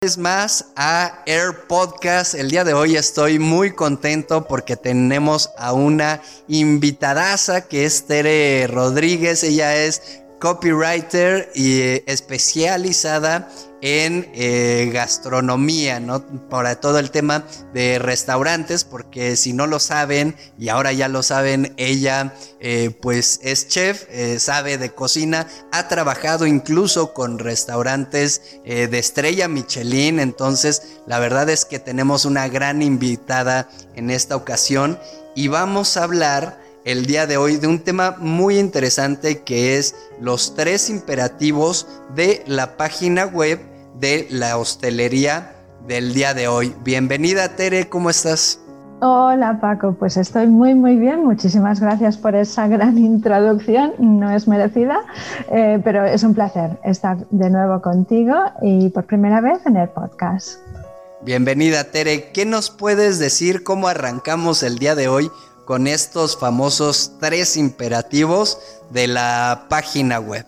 Vez más a Air Podcast. El día de hoy estoy muy contento porque tenemos a una invitadaza que es Tere Rodríguez. Ella es copywriter y especializada en eh, gastronomía, ¿no? Para todo el tema de restaurantes, porque si no lo saben, y ahora ya lo saben, ella eh, pues es chef, eh, sabe de cocina, ha trabajado incluso con restaurantes de estrella Michelin, entonces la verdad es que tenemos una gran invitada en esta ocasión y vamos a hablar el día de hoy de un tema muy interesante que es los tres imperativos de la página web de la hostelería del día de hoy. Bienvenida Tere, ¿cómo estás? Hola Paco, pues estoy muy muy bien, muchísimas gracias por esa gran introducción, no es merecida, eh, pero es un placer estar de nuevo contigo y por primera vez en el podcast. Bienvenida Tere, ¿qué nos puedes decir cómo arrancamos el día de hoy con estos famosos tres imperativos de la página web?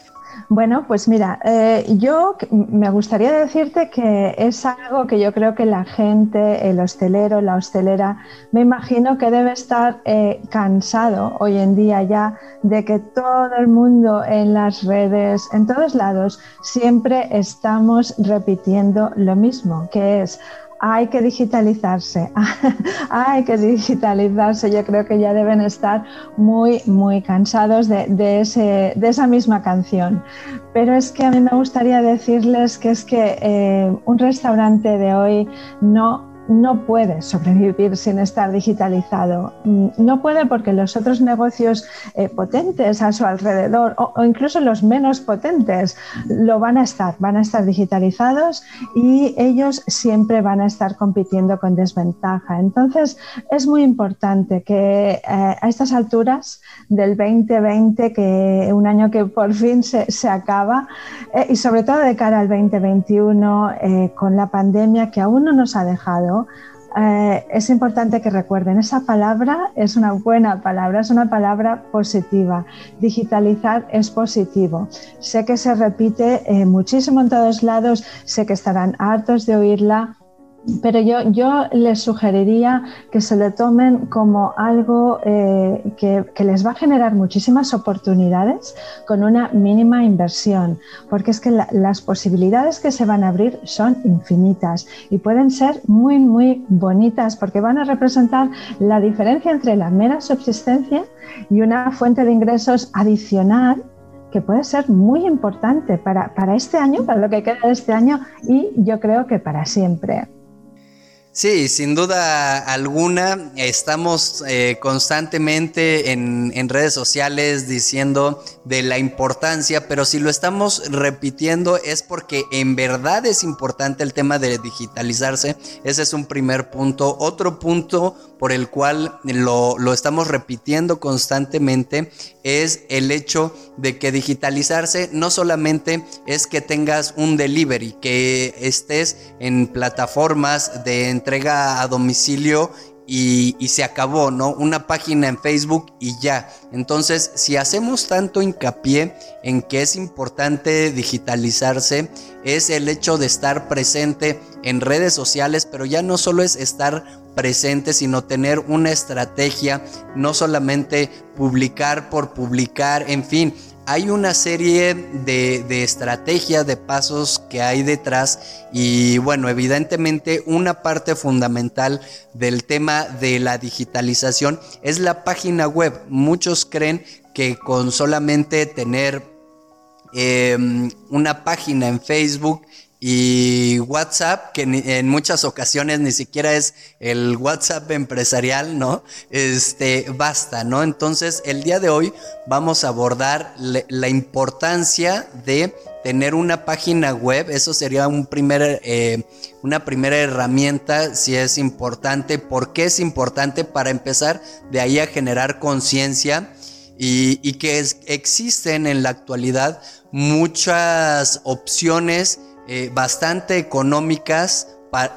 Bueno, pues mira, eh, yo me gustaría decirte que es algo que yo creo que la gente, el hostelero, la hostelera, me imagino que debe estar eh, cansado hoy en día ya de que todo el mundo en las redes, en todos lados, siempre estamos repitiendo lo mismo, que es hay que digitalizarse, hay que digitalizarse. Yo creo que ya deben estar muy, muy cansados de, esa misma canción. Pero es que a mí me gustaría decirles que es que eh, un restaurante de hoy no no puede sobrevivir sin estar digitalizado. No puede porque los otros negocios eh, potentes a su alrededor o, incluso los menos potentes lo van a estar, van a estar digitalizados y ellos siempre van a estar compitiendo con desventaja. Entonces es muy importante que eh, a estas alturas del 2020, que un año que por fin se, acaba, eh, y sobre todo de cara al 2021 eh, con la pandemia que aún no nos ha dejado, eh, es importante que recuerden, esa palabra es una buena palabra, es una palabra positiva. Digitalizar es positivo. Sé que se repite eh, muchísimo en todos lados, sé que estarán hartos de oírla, pero yo, yo, les sugeriría que se lo tomen como algo eh, que, que, les va a generar muchísimas oportunidades con una mínima inversión, porque es que la, las posibilidades que se van a abrir son infinitas y pueden ser muy, muy bonitas porque van a representar la diferencia entre la mera subsistencia y una fuente de ingresos adicional que puede ser muy importante para, para este año, para lo que queda de este año y yo creo que para siempre. Sí, sin duda alguna, estamos eh, constantemente en, en, redes sociales diciendo de la importancia, pero si lo estamos repitiendo es porque en verdad es importante el tema de digitalizarse. Ese es un primer punto. Otro punto por el cual lo, lo estamos repitiendo constantemente es el hecho de que digitalizarse no solamente es que tengas un delivery, que estés en plataformas de entrega a domicilio y, y, se acabó, ¿no? Una página en Facebook y ya. Entonces, si hacemos tanto hincapié en que es importante digitalizarse, es el hecho de estar presente en redes sociales, pero ya no solo es estar presente, sino tener una estrategia, no solamente publicar por publicar, en fin, hay una serie de, de, estrategias, de pasos que hay detrás y bueno, evidentemente una parte fundamental del tema de la digitalización es la página web. Muchos creen que con solamente tener eh, una página en Facebook y WhatsApp, que en muchas ocasiones ni siquiera es el WhatsApp empresarial, ¿no? Este, basta, ¿no? Entonces, el día de hoy vamos a abordar la importancia de tener una página web, eso sería un primer, eh, una primera herramienta si es importante. ¿Por qué es importante? Para empezar de ahí a generar conciencia y, que existen en la actualidad muchas opciones eh, bastante económicas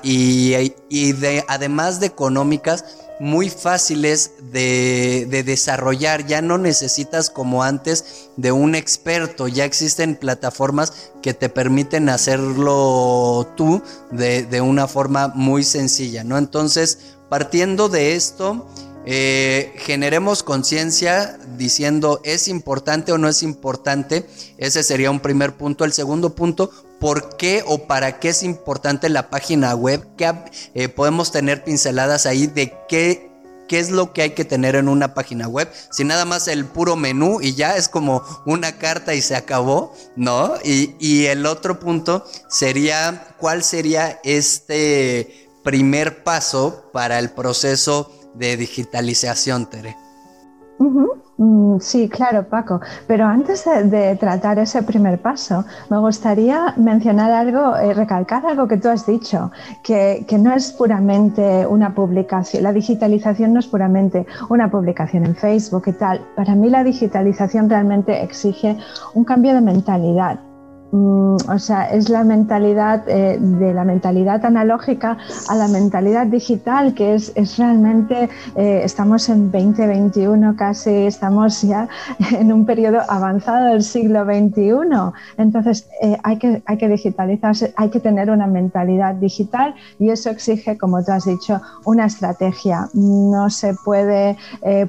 y, de, además de económicas, muy fáciles de, desarrollar. Ya no necesitas como antes de un experto. Ya existen plataformas que te permiten hacerlo tú de, de una forma muy sencilla, ¿no? Entonces, partiendo de esto, eh, generemos conciencia diciendo es importante o no es importante. Ese sería un primer punto. El segundo punto, ¿por qué o para qué es importante la página web? ¿Qué, eh, podemos tener pinceladas ahí de qué, qué es lo que hay que tener en una página web. Si nada más el puro menú y ya es como una carta y se acabó, ¿no? Y, y el otro punto sería, ¿cuál sería este primer paso para el proceso? De digitalización, Tere. Mm, sí, claro, Paco. Pero antes de, tratar ese primer paso, me gustaría mencionar algo, eh, recalcar algo que tú has dicho, que, que, no es puramente una publicación, la digitalización no es puramente una publicación en Facebook y tal. Para mí la digitalización realmente exige un cambio de mentalidad Mm, o sea, es la mentalidad eh, de la mentalidad analógica a la mentalidad digital, que es, es realmente, eh, estamos en 2021 casi, estamos ya en un periodo avanzado del siglo XXI. Entonces, eh, hay, que, hay que digitalizarse, hay que tener una mentalidad digital y eso exige, como tú has dicho, una estrategia. No se puede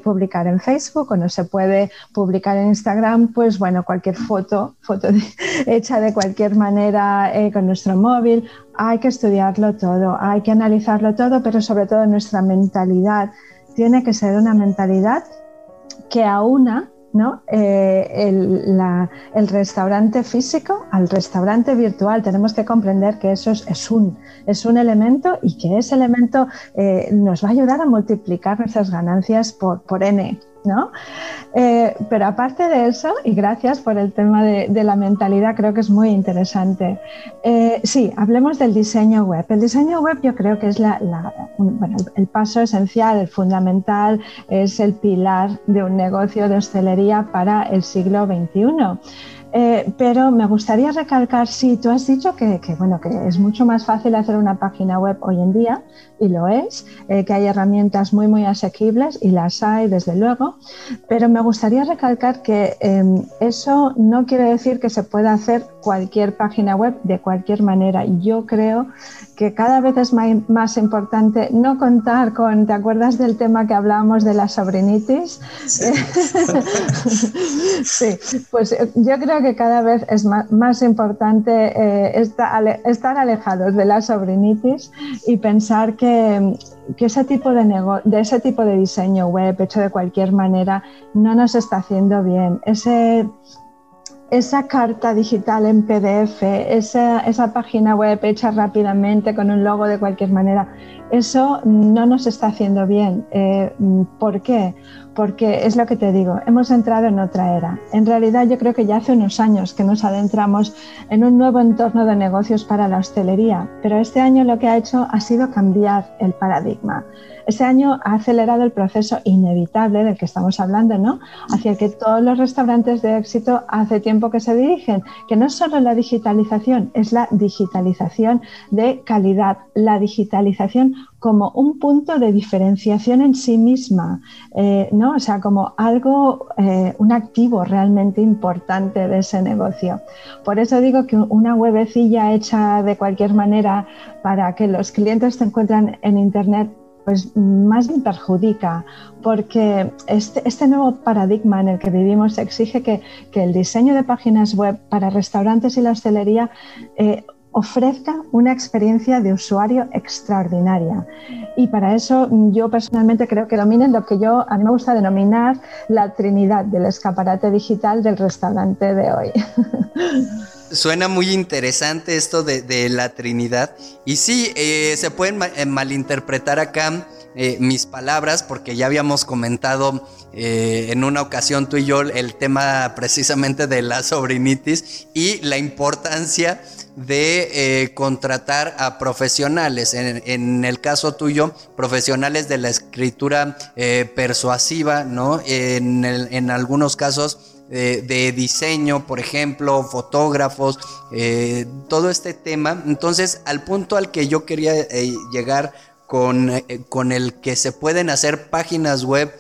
publicar en Facebook o no se puede publicar en Instagram, pues bueno, cualquier foto, foto hecha de cualquier manera eh, con nuestro móvil. Hay que estudiarlo todo, hay que analizarlo todo, pero sobre todo nuestra mentalidad tiene que ser una mentalidad que aúna ¿no? Eh, el, restaurante físico al restaurante virtual. Tenemos que comprender que eso es, un, es un elemento y que ese elemento eh, nos va a ayudar a multiplicar nuestras ganancias por, por N. ¿no? Eh, pero aparte de eso, y gracias por el tema de, la mentalidad, creo que es muy interesante. Eh, sí, hablemos del diseño web. El diseño web yo creo que es el paso esencial, el fundamental, es el pilar de un negocio de hostelería para el siglo XXI. Eh, pero me gustaría recalcar, sí, tú has dicho que, bueno, que es mucho más fácil hacer una página web hoy en día, y lo es, eh, que hay herramientas muy, muy asequibles, y las hay, desde luego, pero me gustaría recalcar que em, eso no quiere decir que se pueda hacer cualquier página web de cualquier manera. Yo creo que cada vez es más, importante no contar con, ¿te acuerdas del tema que hablábamos de la sobrinitis? Sí, sí pues eh, yo creo que que cada vez es más, importante eh, estar alejados de la sobrinitis y pensar que, ese tipo de, de ese tipo de diseño web hecho de cualquier manera no nos está haciendo bien. Esa carta digital en PDF, esa, esa, página web hecha rápidamente con un logo de cualquier manera, eso no nos está haciendo bien. Eh, ¿Por qué? porque es lo que te digo, hemos entrado en otra era. En realidad yo creo que ya hace unos años que nos adentramos en un nuevo entorno de negocios para la hostelería, pero este año lo que ha hecho ha sido cambiar el paradigma. Este año ha acelerado el proceso inevitable del que estamos hablando, ¿no? Hacia el que todos los restaurantes de éxito hace tiempo que se dirigen, que no es solo la digitalización, es la digitalización de calidad, la digitalización como un punto de diferenciación en sí misma, eh, ¿no? O sea, como algo, eh, un activo realmente importante de ese negocio. Por eso digo que una webecilla hecha de cualquier manera para que los clientes se encuentran en Internet pues más bien perjudica, porque este, este, nuevo paradigma en el que vivimos exige que, el diseño de páginas web para restaurantes y la hostelería eh, ofrezca una experiencia de usuario extraordinaria. Y para eso yo personalmente creo que dominen lo que yo a mí me gusta denominar la trinidad del escaparate digital del restaurante de hoy. Suena muy interesante esto de, la Trinidad. Y sí, eh, se pueden eh, malinterpretar acá eh, mis palabras, porque ya habíamos comentado eh, en una ocasión tú y yo el tema precisamente de la sobrinitis y la importancia de eh, contratar a profesionales, en, el caso tuyo, profesionales de la escritura persuasiva, ¿no? En, en algunos casos de, diseño, por ejemplo, fotógrafos, eh, todo este tema. Entonces, al punto al que yo quería eh, llegar con, eh, con, el que se pueden hacer páginas web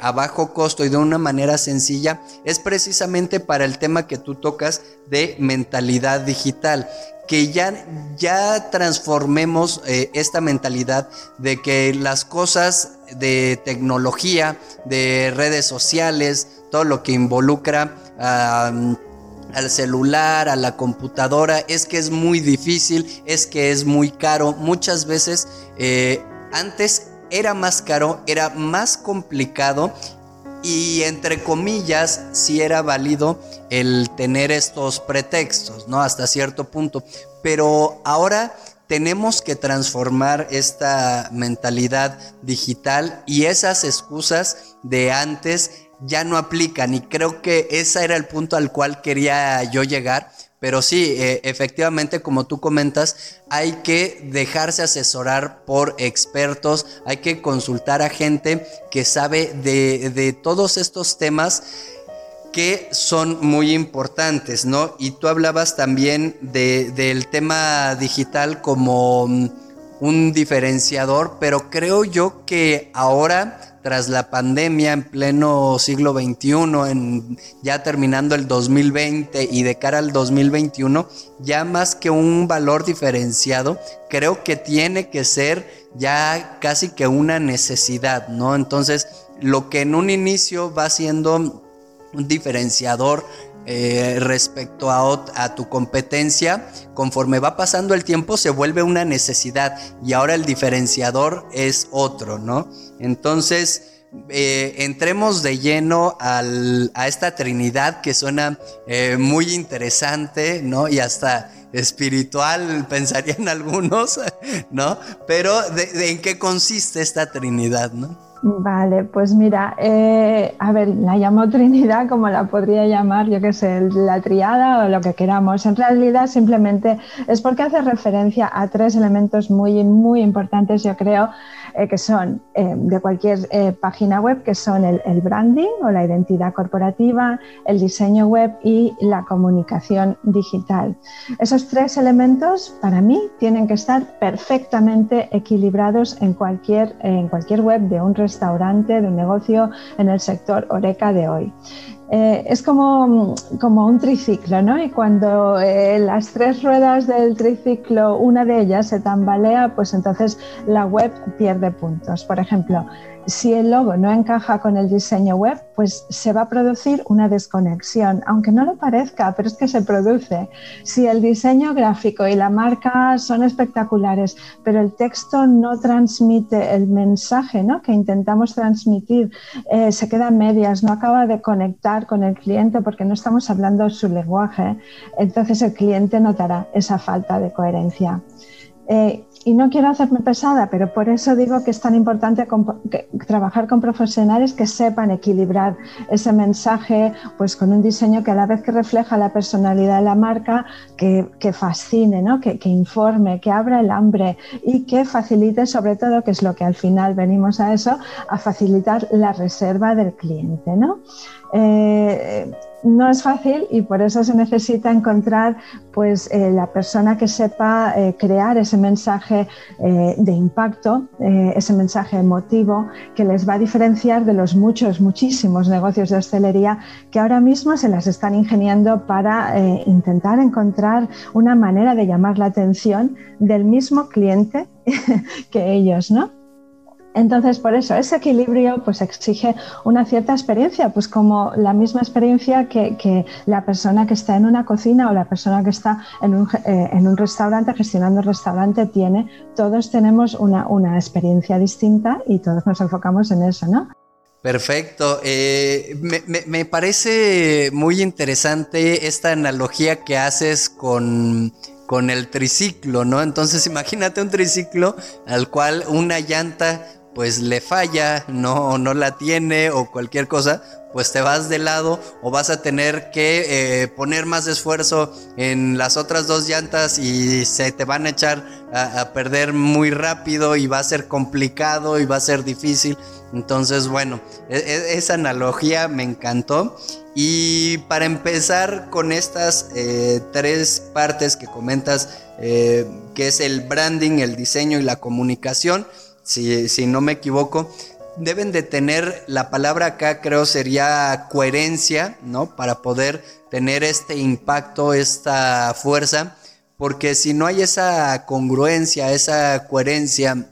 a bajo costo y de una manera sencilla, es precisamente para el tema que tú tocas de mentalidad digital que ya, ya transformemos esta mentalidad de que las cosas de tecnología, de redes sociales, todo lo que involucra al celular, a la computadora, es que es muy difícil, es que es muy caro. Muchas veces eh, antes era más caro, era más complicado y entre comillas sí era válido el tener estos pretextos, ¿no? Hasta cierto punto. Pero ahora tenemos que transformar esta mentalidad digital y esas excusas de antes ya no aplican y creo que ese era el punto al cual quería yo llegar. Pero sí, eh, efectivamente, como tú comentas, hay que dejarse asesorar por expertos, hay que consultar a gente que sabe de, todos estos temas que son muy importantes, ¿no? Y tú hablabas también del tema digital como mm, un diferenciador, pero creo yo que ahora tras la pandemia en pleno siglo XXI, en, ya terminando el 2020 y de cara al 2021, ya más que un valor diferenciado, creo que tiene que ser ya casi que una necesidad, ¿no? Entonces, lo que en un inicio va siendo un diferenciador eh, respecto a, a, tu competencia, conforme va pasando el tiempo se vuelve una necesidad y ahora el diferenciador es otro, ¿no? Entonces, eh, entremos de lleno a esta Trinidad que suena eh, muy interesante, ¿no? Y hasta espiritual, pensarían algunos, ¿no? Pero ¿en qué consiste esta Trinidad, ¿no? Vale, pues mira, eh, a ver, la llamo Trinidad como la podría llamar, yo qué sé, la triada o lo que queramos. En realidad simplemente es porque hace referencia a tres elementos muy, muy importantes, yo creo, eh, que son eh, de cualquier página web, que son el, branding o la identidad corporativa, el diseño web y la comunicación digital. Esos tres elementos para mí tienen que estar perfectamente equilibrados en cualquier, en cualquier web de un restaurante, de un negocio en el sector Oreca de hoy. Eh, es como, como, un triciclo, ¿no? Y cuando eh, las tres ruedas del triciclo, una de ellas se tambalea, pues entonces la web pierde puntos. Por ejemplo, si el logo no encaja con el diseño web, pues se va a producir una desconexión, aunque no lo parezca, pero es que se produce. Si el diseño gráfico y la marca son espectaculares, pero el texto no transmite el mensaje ¿no? que intentamos transmitir, eh, se queda medias, no acaba de conectar con el cliente porque no estamos hablando su lenguaje, entonces el cliente notará esa falta de coherencia. Eh, y no quiero hacerme pesada, pero por eso digo que es tan importante trabajar con profesionales que sepan equilibrar ese mensaje pues con un diseño que a la vez que refleja la personalidad de la marca, que, fascine, ¿no? que, informe, que abra el hambre y que facilite sobre todo, que es lo que al final venimos a eso, a facilitar la reserva del cliente. ¿no? Eh, no es fácil y por eso se necesita encontrar pues, eh, la persona que sepa eh, crear ese mensaje de impacto, ese mensaje emotivo que les va a diferenciar de los muchos, muchísimos negocios de hostelería que ahora mismo se las están ingeniando para intentar encontrar una manera de llamar la atención del mismo cliente que ellos, ¿no? Entonces, por eso, ese equilibrio pues, exige una cierta experiencia, pues como la misma experiencia que, la persona que está en una cocina o la persona que está en un, eh, restaurante, gestionando un restaurante, tiene. Todos tenemos una, experiencia distinta y todos nos enfocamos en eso, ¿no? Perfecto. Eh, me, parece muy interesante esta analogía que haces con, con el triciclo, ¿no? Entonces imagínate un triciclo al cual una llanta pues le falla, no, no la tiene o cualquier cosa, pues te vas de lado o vas a tener que eh, poner más esfuerzo en las otras dos llantas y se te van a echar a, perder muy rápido y va a ser complicado y va a ser difícil. Entonces, bueno, e, e, esa analogía me encantó. Y para empezar con estas eh, tres partes que comentas, eh, que es el branding, el diseño y la comunicación, si, no me equivoco, deben de tener, la palabra acá creo sería coherencia, ¿no? Para poder tener este impacto, esta fuerza, porque si no hay esa congruencia, esa coherencia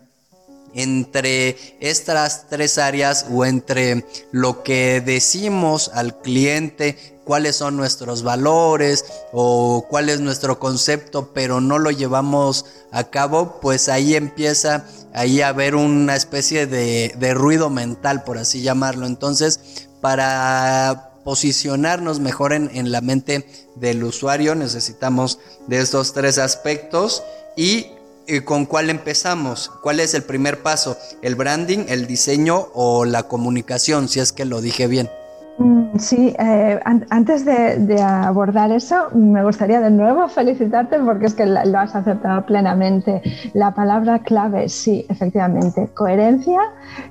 entre estas tres áreas o entre lo que decimos al cliente, cuáles son nuestros valores o cuál es nuestro concepto, pero no lo llevamos a cabo, pues ahí empieza ahí a haber una especie de, ruido mental, por así llamarlo. Entonces, para posicionarnos mejor en, en la mente del usuario necesitamos de estos tres aspectos y ¿Con cuál empezamos? ¿Cuál es el primer paso? ¿El branding, el diseño o la comunicación? Si es que lo dije bien. Mm, sí, eh, antes de, abordar eso, me gustaría de nuevo felicitarte porque es que lo has aceptado plenamente. La palabra clave, sí, efectivamente, coherencia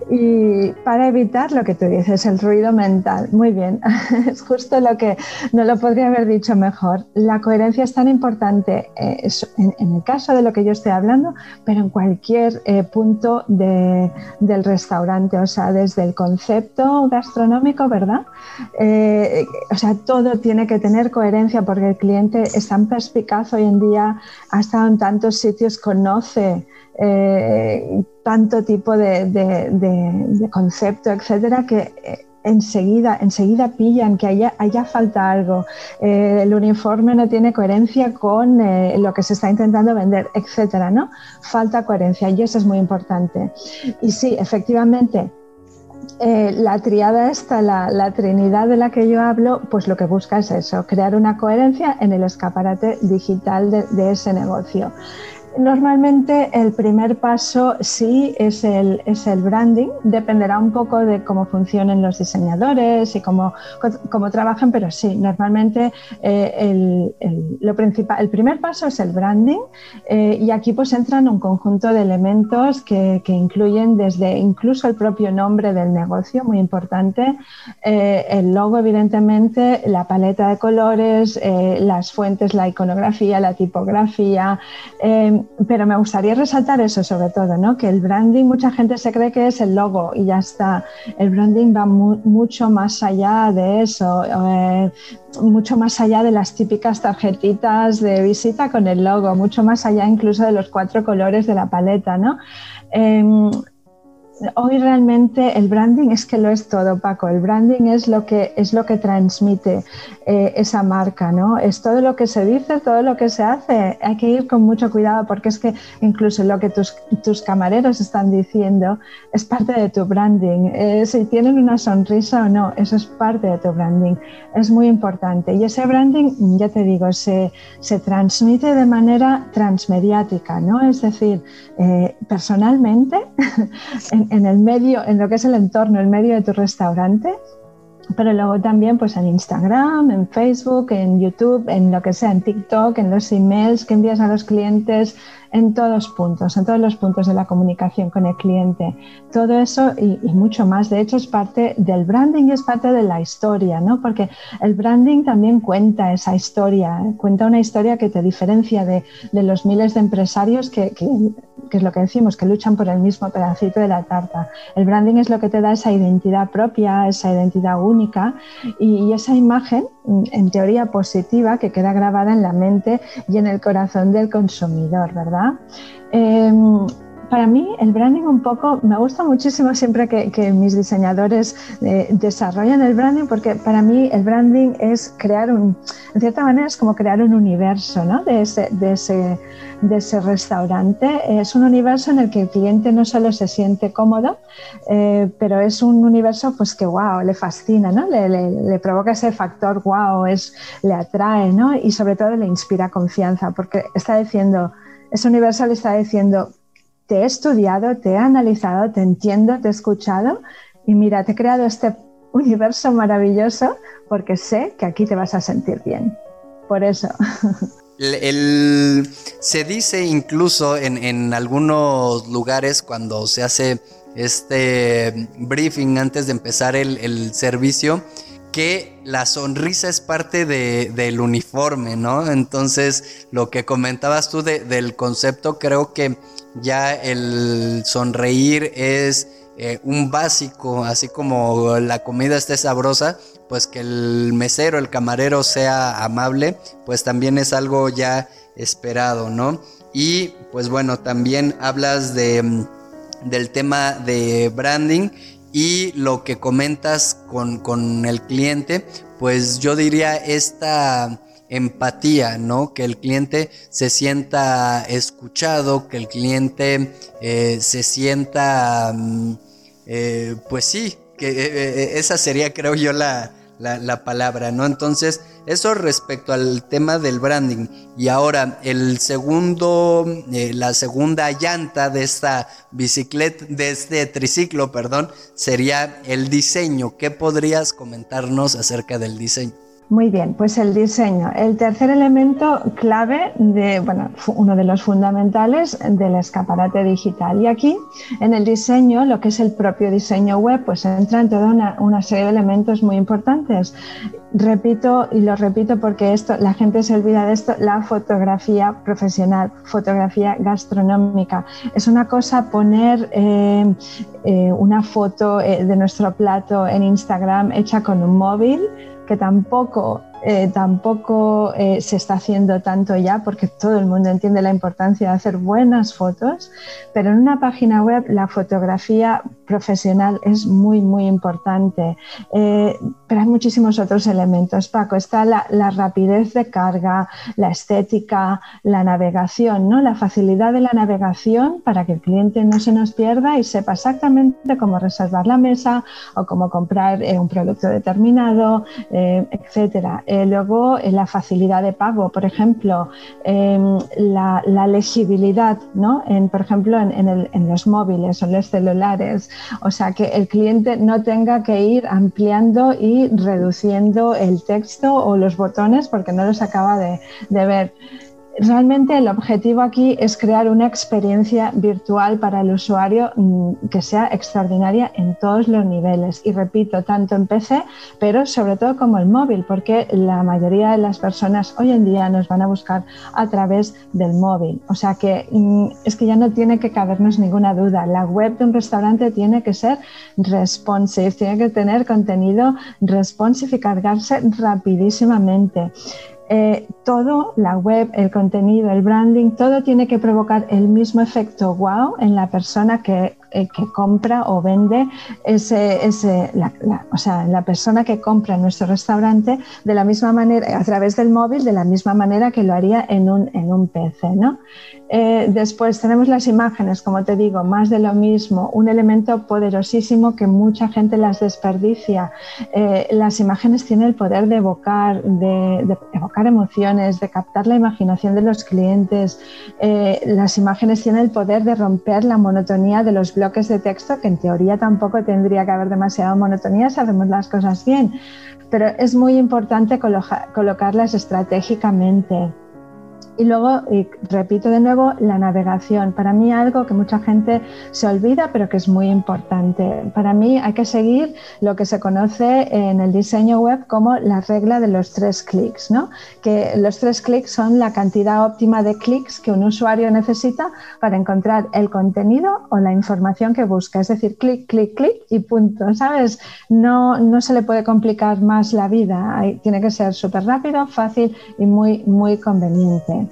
y para evitar lo que tú dices, el ruido mental. Muy bien, es justo lo que no lo podría haber dicho mejor. La coherencia es tan importante eh, en, el caso de lo que yo estoy hablando, pero en cualquier eh, punto del restaurante, o sea, desde el concepto gastronómico, ¿verdad? Eh, o sea, todo tiene que tener coherencia porque el cliente es tan perspicaz hoy en día, ha estado en tantos sitios, conoce eh, tanto tipo de, concepto, etcétera, que eh, enseguida, enseguida pillan que haya, haya falta algo. el uniforme no tiene coherencia con lo que se está intentando vender, etcétera, ¿no? Falta coherencia y eso es muy importante. Y sí, efectivamente, eh, la triada esta, la, trinidad de la que yo hablo, pues lo que busca es eso, crear una coherencia en el escaparate digital de ese negocio. Normalmente el primer paso sí es el, es el branding, dependerá un poco de cómo funcionen los diseñadores y cómo, cómo trabajan, pero sí, normalmente eh, el, lo principal, el primer paso es el branding eh, y aquí pues entran un conjunto de elementos que, que, incluyen desde incluso el propio nombre del negocio, muy importante, eh, el logo evidentemente, la paleta de colores, las fuentes, la iconografía, la tipografía pero me gustaría resaltar eso sobre todo, ¿no? que el branding, mucha gente se cree que es el logo y ya está. El branding va mucho más allá de eso, eh, mucho más allá de las típicas tarjetitas de visita con el logo, mucho más allá incluso de los cuatro colores de la paleta. ¿no? Em, hoy realmente el branding es que lo es todo, Paco. El branding es lo que, es lo que transmite eh, esa marca, ¿no? Es todo lo que se dice, todo lo que se hace. Hay que ir con mucho cuidado porque es que incluso lo que tus, tus camareros están diciendo es parte de tu branding. Eh, si tienen una sonrisa o no, eso es parte de tu branding. Es muy importante. Y ese branding, ya te digo, se, se transmite de manera transmediática, ¿no? Es decir, eh, personalmente, en, el medio, en lo que es el entorno, el medio de tu restaurante, pero luego también pues en Instagram, en Facebook, en YouTube, en lo que sea, en TikTok, en los emails que envías a los clientes, en todos puntos, en todos los puntos de la comunicación con el cliente. Todo eso y, mucho más. De hecho, es parte del branding y es parte de la historia, ¿no? Porque el branding también cuenta esa historia, ¿eh? cuenta una historia que te diferencia de, los miles de empresarios que, es lo que decimos, que luchan por el mismo pedacito de la tarta. El branding es lo que te da esa identidad propia, esa identidad única y esa imagen, en teoría positiva, que queda grabada en la mente y en el corazón del consumidor, ¿verdad? Em, para mí el branding un poco, me gusta muchísimo siempre que, mis diseñadores eh, desarrollan el branding porque para mí el branding es crear un, en cierta manera es como crear un universo ¿no? de, ese, de, ese, de, ese, restaurante. Es un universo en el que el cliente no solo se siente cómodo, eh, pero es un universo pues que wow, le fascina, ¿no? le, le, provoca ese factor wow, es, le atrae ¿no? y sobre todo le inspira confianza porque está diciendo ese universal está diciendo, te he estudiado, te he analizado, te entiendo, te he escuchado y mira, te he creado este universo maravilloso porque sé que aquí te vas a sentir bien. Por eso. se dice incluso en, algunos lugares cuando se hace este briefing antes de empezar el, servicio que la sonrisa es parte del uniforme, ¿no? Entonces, lo que comentabas tú del concepto, creo que ya el sonreír es eh, un básico, así como la comida esté sabrosa, pues que el mesero, el camarero sea amable, pues también es algo ya esperado, ¿no? Y pues bueno, también hablas de, del tema de branding y lo que comentas con, con el cliente, pues yo diría esta empatía, ¿no? Que el cliente se sienta escuchado, que el cliente eh, se sienta... Mm, eh, pues sí, que eh, esa sería creo yo la, palabra, ¿no? Entonces, eso respecto al tema del branding. Y ahora, el segundo, la segunda llanta de esta bicicleta, de este triciclo, perdón, sería el diseño. ¿Qué podrías comentarnos acerca del diseño? Muy bien, pues el diseño. El tercer elemento clave de, bueno, uno de los fundamentales del escaparate digital. Y aquí, en el diseño, lo que es el propio diseño web, pues entra en toda una, serie de elementos muy importantes. Repito, y lo repito porque esto, la gente se olvida de esto, la fotografía profesional, fotografía gastronómica. Es una cosa poner eh, eh, una foto eh, de nuestro plato en Instagram hecha con un móvil que tampoco eh, tampoco eh, se está haciendo tanto ya porque todo el mundo entiende la importancia de hacer buenas fotos, pero en una página web la fotografía profesional es muy, muy importante. Eh, pero hay muchísimos otros elementos, Paco. Está la, rapidez de carga, la estética, la navegación, ¿no? la facilidad de la navegación para que el cliente no se nos pierda y sepa exactamente cómo reservar la mesa o cómo comprar un producto determinado, etcétera eh, luego, eh, la facilidad de pago, por ejemplo, em, la, legibilidad, ¿no? En, por ejemplo, en, los móviles o en los celulares. O sea, que el cliente no tenga que ir ampliando y reduciendo el texto o los botones porque no los acaba de ver. Realmente el objetivo aquí es crear una experiencia virtual para el usuario mm, que sea extraordinaria en todos los niveles. Y repito, tanto en PC, pero sobre todo como el móvil, porque la mayoría de las personas hoy en día nos van a buscar a través del móvil. O sea que mm, es que ya no tiene que cabernos ninguna duda. La web de un restaurante tiene que ser responsive, tiene que tener contenido responsive y cargarse rapidísimamente. Eh, todo, la web, el contenido, el branding, todo tiene que provocar el mismo efecto wow en la persona que eh, que compra o vende ese, ese la, o sea, la persona que compra en nuestro restaurante de la misma manera, a través del móvil, de la misma manera que lo haría en un, en un PC. ¿no? Eh, después tenemos las imágenes, como te digo, más de lo mismo, un elemento poderosísimo que mucha gente las desperdicia. Eh, las imágenes tienen el poder de evocar, de, evocar emociones, de captar la imaginación de los clientes. las imágenes tienen el poder de romper la monotonía de los bloques de texto, que en teoría tampoco tendría que haber demasiada monotonía si hacemos las cosas bien, pero es muy importante colocarlas estratégicamente. Y luego, y repito de nuevo, la navegación. Para mí algo que mucha gente se olvida, pero que es muy importante. Para mí hay que seguir lo que se conoce en el diseño web como la regla de los tres clics, ¿no? Que los tres clics son la cantidad óptima de clics que un usuario necesita para encontrar el contenido o la información que busca. Es decir, clic, clic, clic y punto, ¿sabes? No, no se le puede complicar más la vida. tiene que ser súper rápido, fácil y muy, muy conveniente.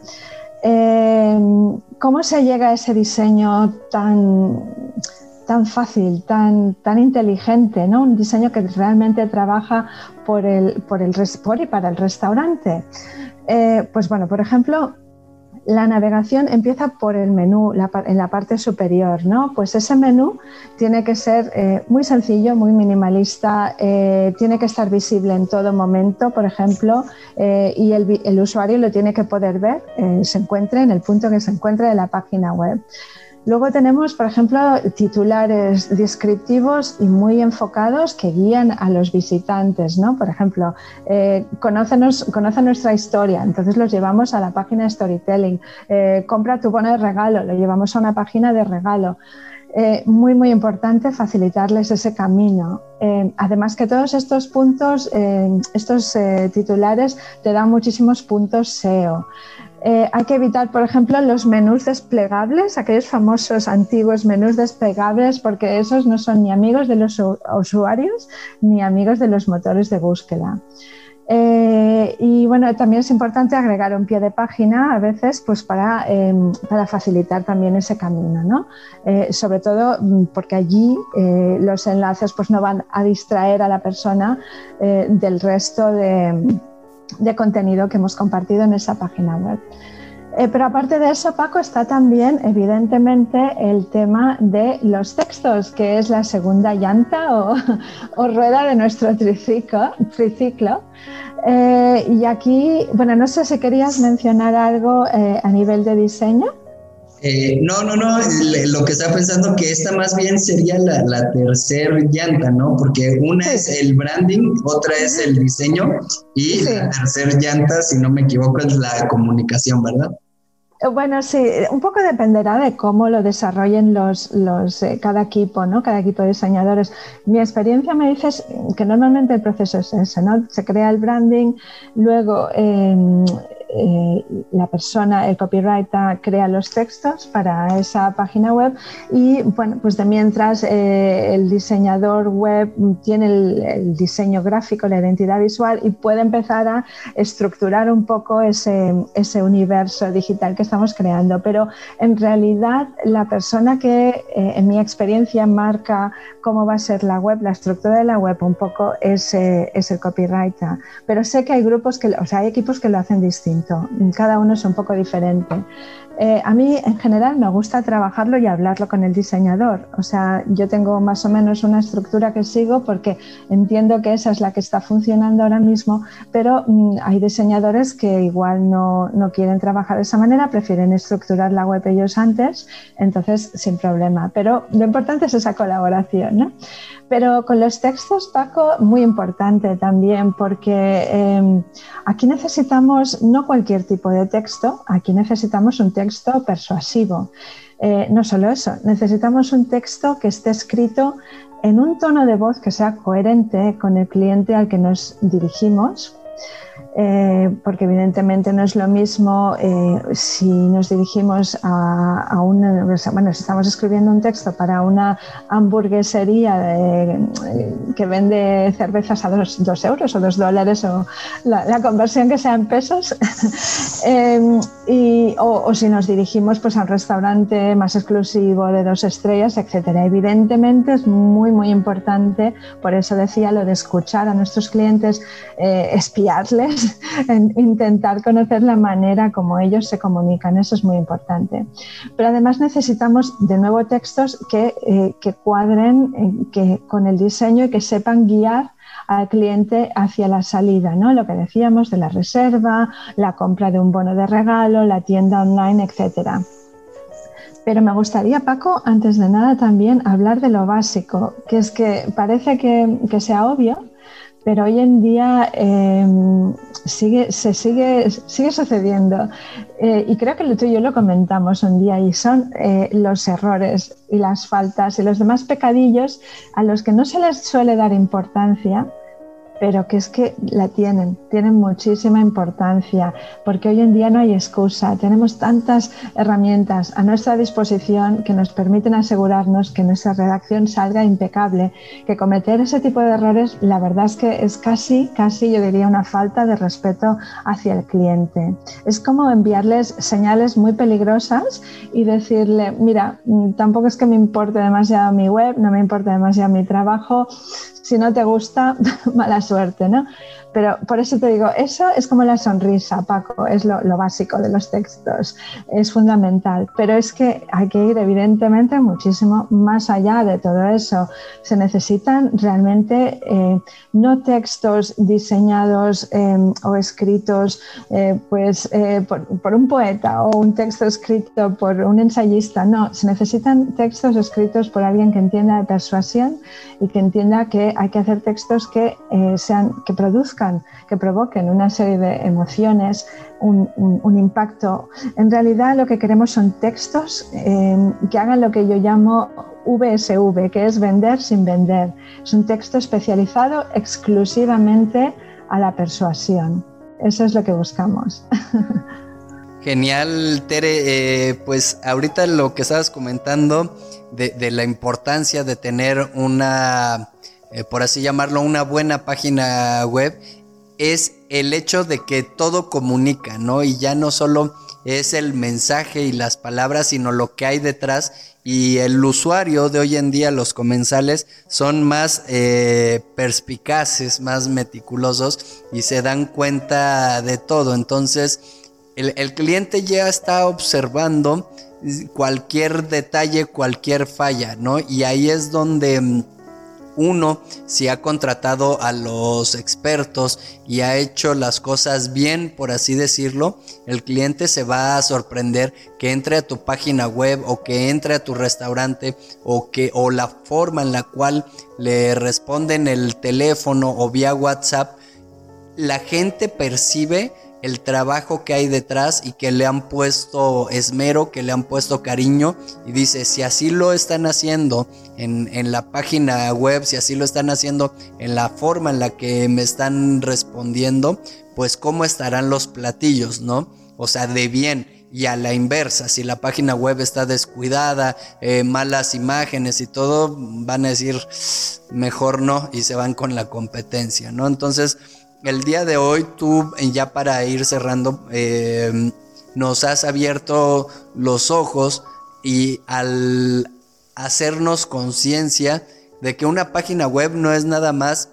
Eh, ¿Cómo se llega a ese diseño tan, tan fácil, tan, tan inteligente, ¿no? un diseño que realmente trabaja por el, por el, y para el restaurante? Eh, pues bueno, por ejemplo, la navegación empieza por el menú, en la parte superior, ¿no? Pues ese menú tiene que ser eh, muy sencillo, muy minimalista, eh, tiene que estar visible en todo momento, por ejemplo, eh, y el, usuario lo tiene que poder ver, se encuentre en el punto que se encuentre de la página web. Luego tenemos, por ejemplo, titulares descriptivos y muy enfocados que guían a los visitantes, ¿no? Por ejemplo, eh, conoce nuestra historia, entonces los llevamos a la página de storytelling. Eh, compra tu bono de regalo, lo llevamos a una página de regalo. Eh, muy, muy importante facilitarles ese camino. Eh, además que todos estos puntos, eh, estos titulares te dan muchísimos puntos SEO. hay que evitar, por ejemplo, los menús desplegables, aquellos famosos antiguos menús desplegables, porque esos no son ni amigos de los usuarios ni amigos de los motores de búsqueda. Eh, y bueno, también es importante agregar un pie de página a veces pues para, em, para facilitar también ese camino, ¿no? Eh, sobre todo mm, porque allí eh, los enlaces pues no van a distraer a la persona del resto de, de, contenido que hemos compartido en esa página web. Pero aparte de eso, Paco, está también evidentemente el tema de los textos, que es la segunda llanta o, o rueda de nuestro triciclo. triciclo eh, y aquí, bueno, no sé si querías mencionar algo eh, a nivel de diseño. Eh, no, no, no, lo que estaba pensando que esta más bien sería la, la tercera llanta, ¿no? Porque una es el branding, otra es el diseño y la tercera llanta, si no me equivoco, es la comunicación, ¿verdad? Eh, bueno, sí, un poco dependerá de cómo lo desarrollen los, los, eh, cada equipo, ¿no? Cada equipo de diseñadores. Mi experiencia me dice que normalmente el proceso es ese, ¿no? Se crea el branding, luego em, eh, la persona, el copywriter, crea los textos para esa página web y, bueno, pues de mientras eh, el diseñador web tiene el, diseño gráfico, la identidad visual y puede empezar a estructurar un poco ese, ese universo digital que estamos creando. Pero en realidad la persona que, eh, en mi experiencia, marca cómo va a ser la web, la estructura de la web un poco es, es el copywriter. Pero sé que hay grupos que, o sea, hay equipos que lo hacen distinto cada uno es un poco diferente. Eh, a mí en general me gusta trabajarlo y hablarlo con el diseñador. O sea, yo tengo más o menos una estructura que sigo porque entiendo que esa es la que está funcionando ahora mismo, pero mm, hay diseñadores que igual no, no, quieren trabajar de esa manera, prefieren estructurar la web ellos antes, entonces sin problema. Pero lo importante es esa colaboración. ¿no? Pero con los textos, Paco, muy importante también, porque em, aquí necesitamos no cualquier tipo de texto, aquí necesitamos un texto persuasivo. Eh, no solo eso, necesitamos un texto que esté escrito en un tono de voz que sea coherente con el cliente al que nos dirigimos eh, porque evidentemente no es lo mismo eh, si nos dirigimos a, a, una, bueno, si estamos escribiendo un texto para una hamburguesería eh, que vende cervezas a dos, euros o dos dólares o la, conversión que sea en pesos, y, o, si nos dirigimos pues, a un restaurante más exclusivo de dos estrellas, etcétera. Evidentemente es muy, muy importante, por eso decía lo de escuchar a nuestros clientes, espiarles intentar conocer la manera como ellos se comunican, eso es muy importante. Pero además necesitamos de nuevo textos que, eh, cuadren eh, que, con el diseño y que sepan guiar al cliente hacia la salida, ¿no? Lo que decíamos de la reserva, la compra de un bono de regalo, la tienda online, etcétera. Pero me gustaría, Paco, antes de nada también hablar de lo básico, que es que parece que, que sea obvio, pero hoy en día em, sigue, se sigue, sigue sucediendo. Eh, y creo que tú y yo lo comentamos un día y son eh, los errores y las faltas y los demás pecadillos a los que no se les suele dar importancia pero que es que la tienen, tienen muchísima importancia, porque hoy en día no hay excusa, tenemos tantas herramientas a nuestra disposición que nos permiten asegurarnos que nuestra redacción salga impecable, que cometer ese tipo de errores, la verdad es que es casi, casi yo diría una falta de respeto hacia el cliente. Es como enviarles señales muy peligrosas y decirle, mira, mm, tampoco es que me importe demasiado mi web, no me importa demasiado mi trabajo, si no te gusta, mala suerte, ¿no? Pero por eso te digo, eso es como la sonrisa, Paco, es lo, básico de los textos, es fundamental. Pero es que hay que ir evidentemente muchísimo más allá de todo eso. Se necesitan realmente eh, no textos diseñados em, o escritos eh, pues, eh, por, un poeta o un texto escrito por un ensayista, no, se necesitan textos escritos por alguien que entienda de persuasión y que entienda que hay que hacer textos que, sean, que produzcan que provoquen una serie de emociones, un, impacto. En realidad lo que queremos son textos em, que hagan lo que yo llamo VSV, que es vender sin vender. Es un texto especializado exclusivamente a la persuasión. Eso es lo que buscamos. Genial, Tere. Eh, pues ahorita lo que estabas comentando de la importancia de tener una eh, por así llamarlo, una buena página web, es el hecho de que todo comunica, ¿no? Y ya no solo es el mensaje y las palabras, sino lo que hay detrás. Y el usuario de hoy en día, los comensales, son más eh, perspicaces, más meticulosos y se dan cuenta de todo. Entonces, el, cliente ya está observando cualquier detalle, cualquier falla, ¿no? Y ahí es donde mm, uno, si ha contratado a los expertos y ha hecho las cosas bien, por así decirlo, el cliente se va a sorprender que entre a tu página web o que entre a tu restaurante o que o la forma en la cual le responden el teléfono o vía WhatsApp, la gente percibe el trabajo que hay detrás y que le han puesto esmero, que le han puesto cariño y dice, si así lo están haciendo en, en, la página web, si así lo están haciendo en la forma en la que me están respondiendo, pues cómo estarán los platillos, ¿no? O sea, de bien. Y a la inversa, si la página web está descuidada, eh, malas imágenes y todo, van a decir, mejor no, y se van con la competencia, ¿no? Entonces, el día de hoy tú, ya para ir cerrando, eh, nos has abierto los ojos y al hacernos conciencia de que una página web no es nada más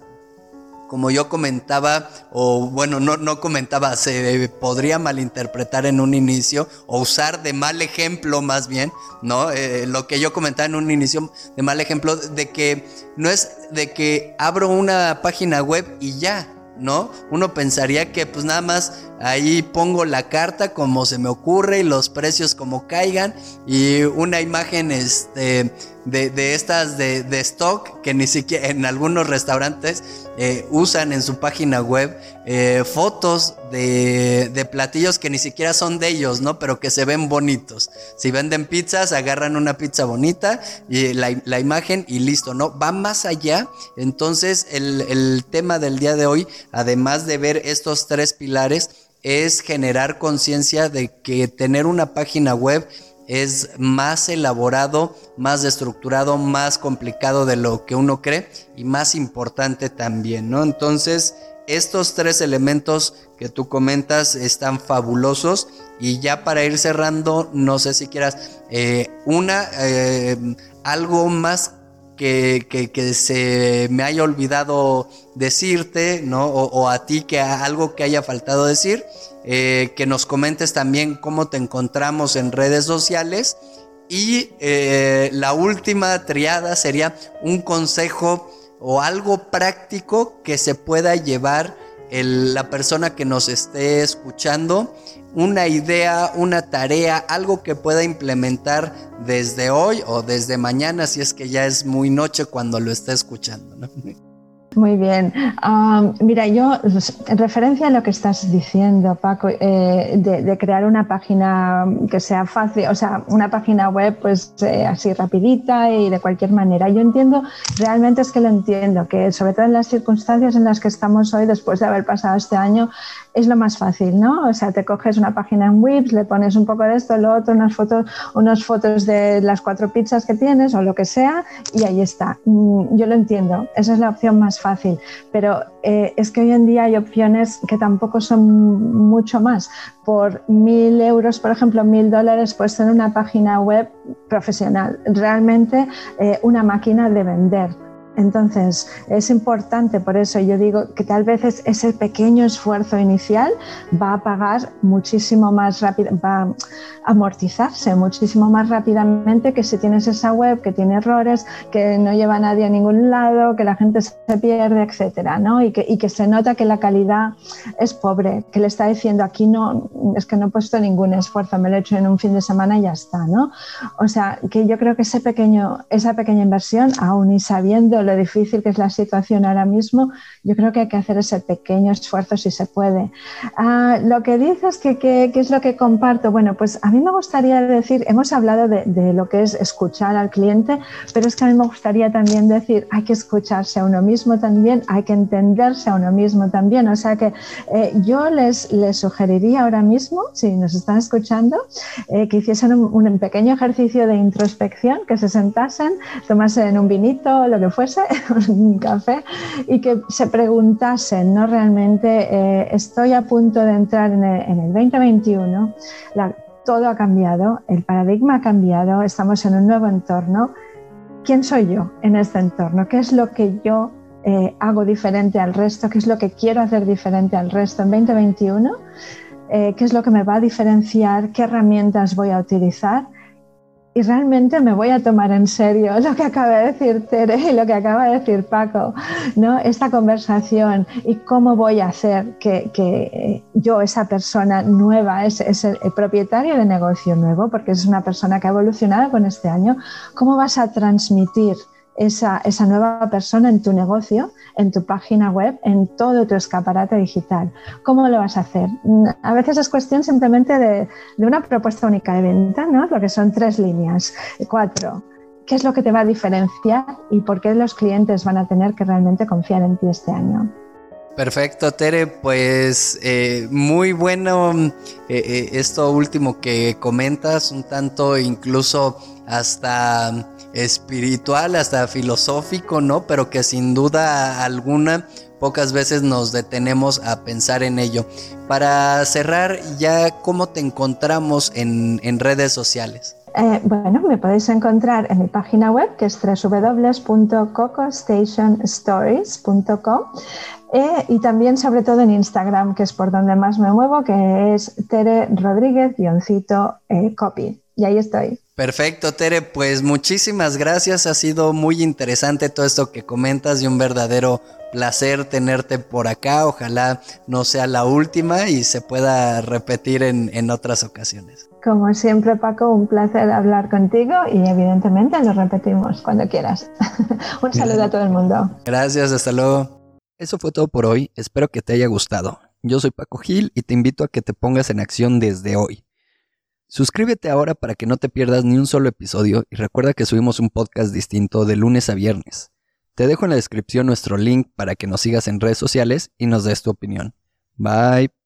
como yo comentaba, o bueno, no, no comentaba, se podría malinterpretar en un inicio, o usar de mal ejemplo más bien, ¿no? Eh, lo que yo comentaba en un inicio de mal ejemplo, de que no es de que abro una página web y ya, ¿no? Uno pensaría que pues nada más ahí pongo la carta como se me ocurre y los precios como caigan y una imagen este, de, estas de, de, stock que ni siquiera en algunos restaurantes eh, usan en su página web eh, fotos de, de, platillos que ni siquiera son de ellos, ¿no? Pero que se ven bonitos. Si venden pizzas, agarran una pizza bonita y la, la imagen y listo, ¿no? Va más allá. Entonces el, el tema del día de hoy, además de ver estos tres pilares, es generar conciencia de que tener una página web es más elaborado, más estructurado, más complicado de lo que uno cree y más importante también, ¿no? Entonces, estos tres elementos que tú comentas están fabulosos y ya para ir cerrando, no sé si quieras eh, una, eh, algo más que, que, se me haya olvidado decirte, ¿no? O, a ti que algo que haya faltado decir, eh, que nos comentes también cómo te encontramos en redes sociales. Y eh, la última triada sería un consejo o algo práctico que se pueda llevar la persona que nos esté escuchando una idea, una tarea, algo que pueda implementar desde hoy o desde mañana, si es que ya es muy noche cuando lo esté escuchando. Muy bien. mira, yo, pues, en referencia a lo que estás diciendo, Paco, eh, de, crear una página que sea fácil, o sea, una página web pues eh, así rapidita y de cualquier manera. Yo entiendo, realmente es que lo entiendo, que sobre todo en las circunstancias en las que estamos hoy, después de haber pasado este año, es lo más fácil, ¿no? O sea, te coges una página en Wix, le pones un poco de esto, lo otro, unas fotos, unas fotos de las cuatro pizzas que tienes o lo que sea, y ahí está. Mm, yo lo entiendo, esa es la opción más fácil, pero eh, es que hoy en día hay opciones que tampoco son mucho más. Por mil euros, por ejemplo, mil dólares, puedes tener una página web profesional, realmente eh, una máquina de vender Entonces, es importante, por eso yo digo que tal vez ese pequeño esfuerzo inicial va a pagar muchísimo más rápido, va a amortizarse muchísimo más rápidamente que si tienes esa web que tiene errores, que no lleva a nadie a ningún lado, que la gente se pierde, etcétera, ¿no? Y que, y que se nota que la calidad es pobre, que le está diciendo aquí no, es que no he puesto ningún esfuerzo, me lo he hecho en un fin de semana y ya está, ¿no? O sea, que yo creo que ese pequeño, esa pequeña inversión, aún y sabiendo lo difícil que es la situación ahora mismo, yo creo que hay que hacer ese pequeño esfuerzo si se puede. Ah, lo que dices, que, que, es lo que comparto, bueno, pues a mí me gustaría decir, hemos hablado de, lo que es escuchar al cliente, pero es que a mí me gustaría también decir, hay que escucharse a uno mismo también, hay que entenderse a uno mismo también. O sea que eh, yo les, les sugeriría ahora mismo, si nos están escuchando, eh, que hiciesen un pequeño ejercicio de introspección, que se sentasen, tomasen un vinito, lo que fuese, un café, y que se preguntasen, ¿no? Realmente eh, estoy a punto de entrar en el, en el 2021, la, todo ha cambiado, el paradigma ha cambiado, estamos en un nuevo entorno. ¿Quién soy yo en este entorno? ¿Qué es lo que yo eh, hago diferente al resto? ¿Qué es lo que quiero hacer diferente al resto en 2021? Eh, ¿Qué es lo que me va a diferenciar? ¿Qué herramientas voy a utilizar? Y realmente me voy a tomar en serio lo que acaba de decir Tere y lo que acaba de decir Paco, ¿no? esta conversación y cómo voy a hacer que, que yo, esa persona nueva, ese, ese propietario de negocio nuevo, porque es una persona que ha evolucionado con este año, cómo vas a transmitir esa, esa, nueva persona en tu negocio, en tu página web, en todo tu escaparate digital. ¿Cómo lo vas a hacer? A veces es cuestión simplemente de, de una propuesta única de venta, ¿no? Lo que son tres líneas, cuatro. ¿Qué es lo que te va a diferenciar y por qué los clientes van a tener que realmente confiar en ti este año? Perfecto, Tere, pues eh, muy bueno eh, eh, esto último que comentas, un tanto incluso hasta espiritual, hasta filosófico, ¿no? Pero que sin duda alguna pocas veces nos detenemos a pensar en ello. Para cerrar, ya cómo te encontramos en, en redes sociales. Eh, bueno, me podéis encontrar en mi página web que es www.cocostationstories.com eh, y también sobre todo en Instagram, que es por donde más me muevo, que es Tere Rodríguez-copy. Eh, y ahí estoy. Perfecto, Tere, pues muchísimas gracias. Ha sido muy interesante todo esto que comentas y un verdadero placer tenerte por acá. Ojalá no sea la última y se pueda repetir en, en otras ocasiones. Como siempre, Paco, un placer hablar contigo y evidentemente lo repetimos cuando quieras. un saludo a todo el mundo. Gracias, hasta luego. Eso fue todo por hoy. Espero que te haya gustado. Yo soy Paco Gil y te invito a que te pongas en acción desde hoy. Suscríbete ahora para que no te pierdas ni un solo episodio y recuerda que subimos un podcast distinto de lunes a viernes. Te dejo en la descripción nuestro link para que nos sigas en redes sociales y nos des tu opinión. Bye.